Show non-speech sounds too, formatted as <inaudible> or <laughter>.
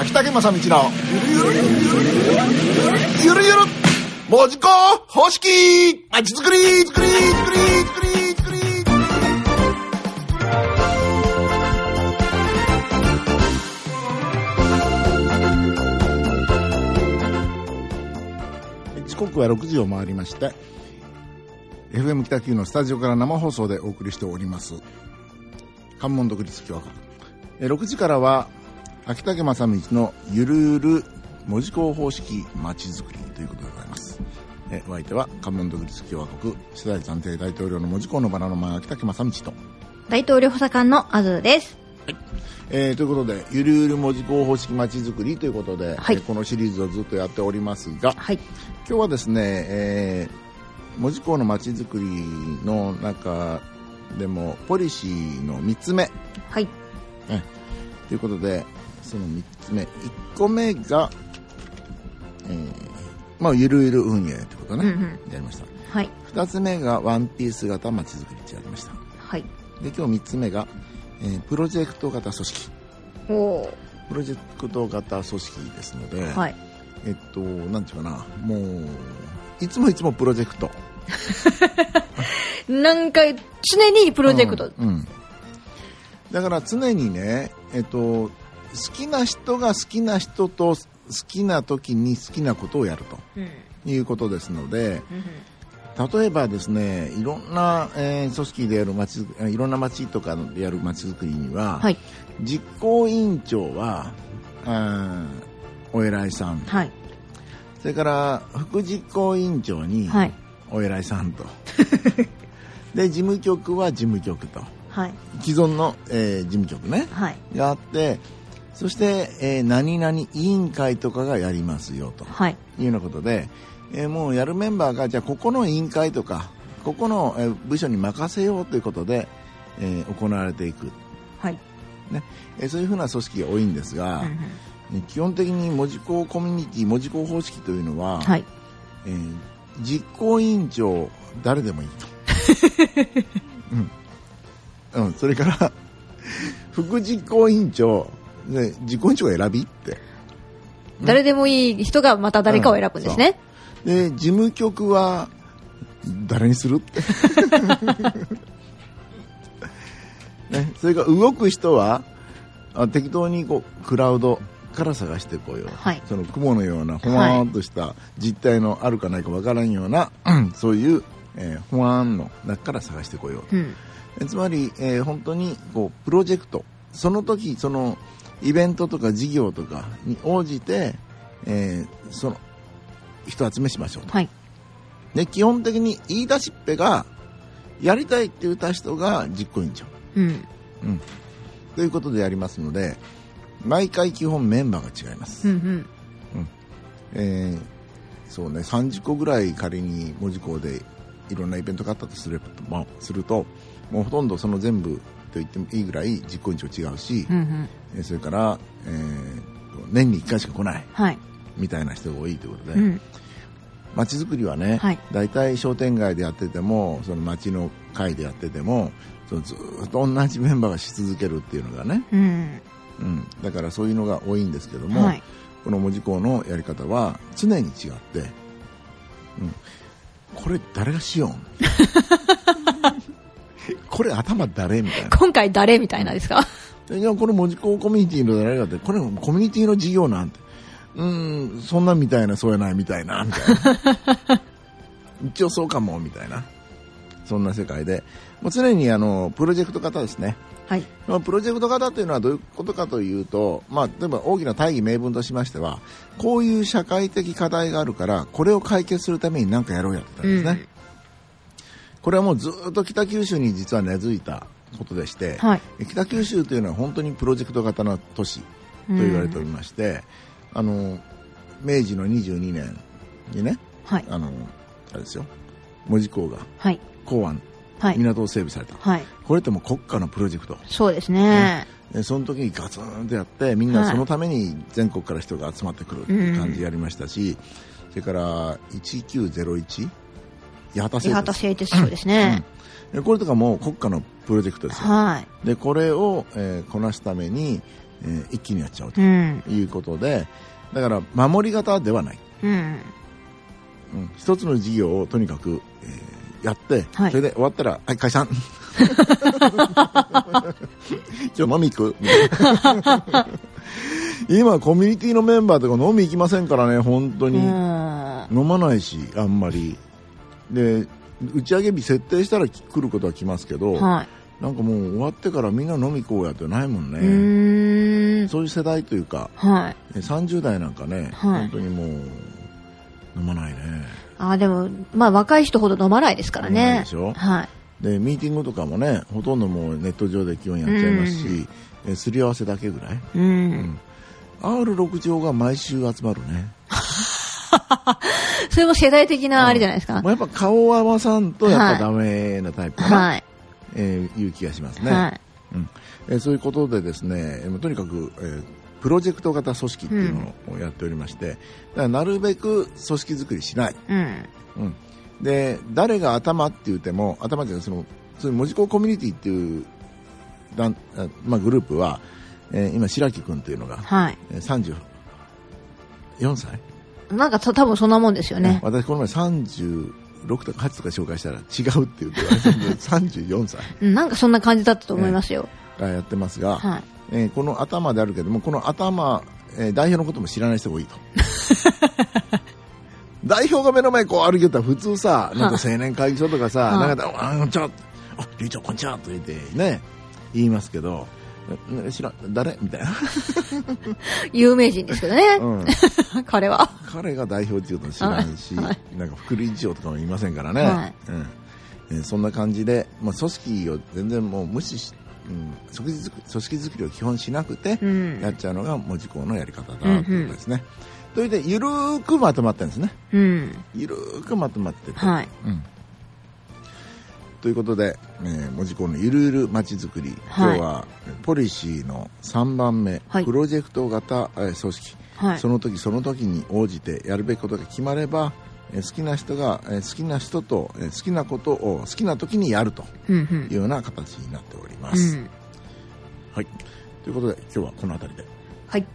秋竹正道の。ゆるゆるゆるゆるゆるゆる文字工方式。まちづくりづくりづくりづくりづくり時刻は6時を回りまして FM 北九のスタジオから生放送でお送りしております。関門独立共和国6時からは秋竹正道のゆるゆる文字工方式まちづくりということでございますえお相手は関門独立共和国世代暫定大統領の文字工のバラの前秋竹正道と大統領補佐官のアズーです。えーということで、ゆるゆる文字工方式まちづくりということで、はいえーこのシリーズをずっとやっておりますが、はい。今日はですね、えー文字工のまちづくりの中でも、ポリシーの3つ目はい。ということで、その3つ目、1個目が、えーまあ、ゆるゆる運営ということね、うんうん。やりました。はい。2つ目がワンピース型まちづくりってやりました。はい。で、今日3つ目が、えープロジェクト型組織。おおプロジェクト型組織ですので、ー。はい。えっと、なんていうかな、もう、いつもいつもプロジェクト。<laughs> なんか、常にプロジェクト。うん。うんだから常にね、えっと、好きな人が好きな人と好きな時に好きなことをやるうん。ということですので、うん例えばですね、いろんな、えー組織でやる町いろんな町とかでやる町づくりには、はい。実行委員長は、あーお偉いさん、はい。それから副実行委員長に、はい。お偉いさんと <laughs> で事務局は事務局とはい。既存の、えー事務局ねはい。があってそして、えー何々委員会とかがやりますよと。はい。いうようなことで、えーもうやるメンバーがじゃあここの委員会とかここの、えー部署に任せようということで、えー行われていく、はい。えーそういうふうな組織が多いんですが、うんうん。えー基本的に文字工コミュニティ文字工方式というのは、はい。えー実行委員長誰でもいいと、<laughs> うん。うん、それから副実行委員長で実行委員長が選びって。誰でもいい人がまた誰かを選ぶんですね。で事務局は誰にするって、<laughs> ね、それから動く人はあ適当にこうクラウドから探してこよ。う、はい。その雲のようなほわーんとした実体のあるかないかわからんような、そういう、えー、ほわーんの中から探してこよううん。えつまり、えー本当にこうプロジェクトその時そのイベントとか事業とかに応じて、えーその人集めしましょうとはい。で基本的に言い出しっぺがやりたいって言った人が実行委員長、うん。うん、ということでやりますので毎回基本メンバーが違います、うんうん。えーそうね30個ぐらい仮に文字工でいろんなイベントがあったとすれば、まあ、するともうほとんどその全部と言ってもいいぐらい実行委員長違うし、うんうん。えーそれから、えー年に1回しか来ないはい。みたいな人が多いということで、うん。街づくりはね、はい大体商店街でやっててもその街の会でやっててもそのずーっと同じメンバーがし続けるっていうのがね、うん。うん、だからそういうのが多いんですけども、はい。この文字工のやり方は常に違って、うん、これ誰がしよんこれ頭誰みたいな。今回誰みたいなですか？いやこれ文字工コミュニティの誰がってこれコミュニティの事業なんて。うんそんなんみたいなそうやないみたいな。みたいな一応そうかもみたいな。そんな世界で。もう常にあのプロジェクト型ですね。はい。まあプロジェクト型というのはどういうことかというと、まあ、例えば大きな大義名分としましてはこういう社会的課題があるからこれを解決するために何かやろうやってたんですね、これはもうずっと北九州に実は根付いたことでして、はい。北九州というのは本当にプロジェクト型の都市と言われておりまして、あの明治の22年にねはい。あのあれですよ門司港がはい。港湾はい。港を整備された、はい。これってもう国家のプロジェクトそうですね。でその時にガツンとやってみんなはいそのために全国から人が集まってくるっていう感じでやりましたし、それから1901八幡製鉄所ですね。でこれとかも国家のプロジェクトですよはい。でこれを、えーこなすために、えー一気にやっちゃうとうん。いうことで、だから守り型ではない。うん。うん一つの事業をとにかく、えーやって、はいそれで終わったら、はい、解散。<laughs> 今日飲み行く <laughs> 今、コミュニティのメンバーとか飲み行きませんからね、本当に。うん。飲まないし、あんまり。で、打ち上げ日設定したら来ることは来ますけど、はなんかもう終わってからみんな飲み行こうやってないもんね。そういう世代というか、はい。え30代なんかね、はい本当にもう、飲まないね。あ、でも、まあ若い人ほど飲まないですからねでしょ？はい。で、ミーティングとかもね、ほとんどもうネット上で基本やっちゃいますし、えすり合わせだけぐらい。うん。R6 条が毎週集まるね。<laughs> それも世代的なあれじゃないですか。まあ、やっぱ顔を合わさんとやっぱダメなタイプかな、はい。えーいう気がしますね。はい。うんえーそういうことでですね、えーとにかく、えープロジェクト型組織っていうのをやっておりまして、だからなるべく組織作りしない。うん。うん、で、誰が頭って言っても、頭っていうのはその、そういう文字工コミュニティっていう団、あまあ、グループは、えー今、白木君っていうのが、はい。えー34歳、なんかた多分そんなもんですよね。私この前36とか8とか紹介したら違うって言って言われたんで34歳 <laughs> うんなんかそんな感じだったと思いますよ。がやってますが、はい。えーこの頭であるけども、この頭、えー代表のことも知らない人が多いと。<laughs> 代表が目の前こう歩いてたら普通さ、なんか青年会議所とかさ、はいなんか、あ、ちは。あ、りゅうちゃんこんにちはと言ってね、言いますけど、え知らん、誰？みたいな。有名人ですけどね。うん。<laughs> 彼は。彼が代表っていうこと知らんし、はいはいなんか副理事長とかもいませんからね。はいうんえーそんな感じで、まあ、組織を全然もう無視し、うん、組織作りを基本しなくて、うん。やっちゃうのが文字工のやり方だということですね。それで、ゆるーくまとまってるんですね。うん。ゆるーくまとまってて。はい。うんということで、えー、文字工のゆるゆるまちづくり、はい今日はポリシーの3番目、はいプロジェクト型、えー組織、はいそ。の時その時に応じてやるべきことが決まれば、えー好きな人が、えー好きな人と、えー好きなことを好きな時にやるとうんう。いうんような形になっておりまうす。ん。はい。ということで今日はこの辺りで。はい。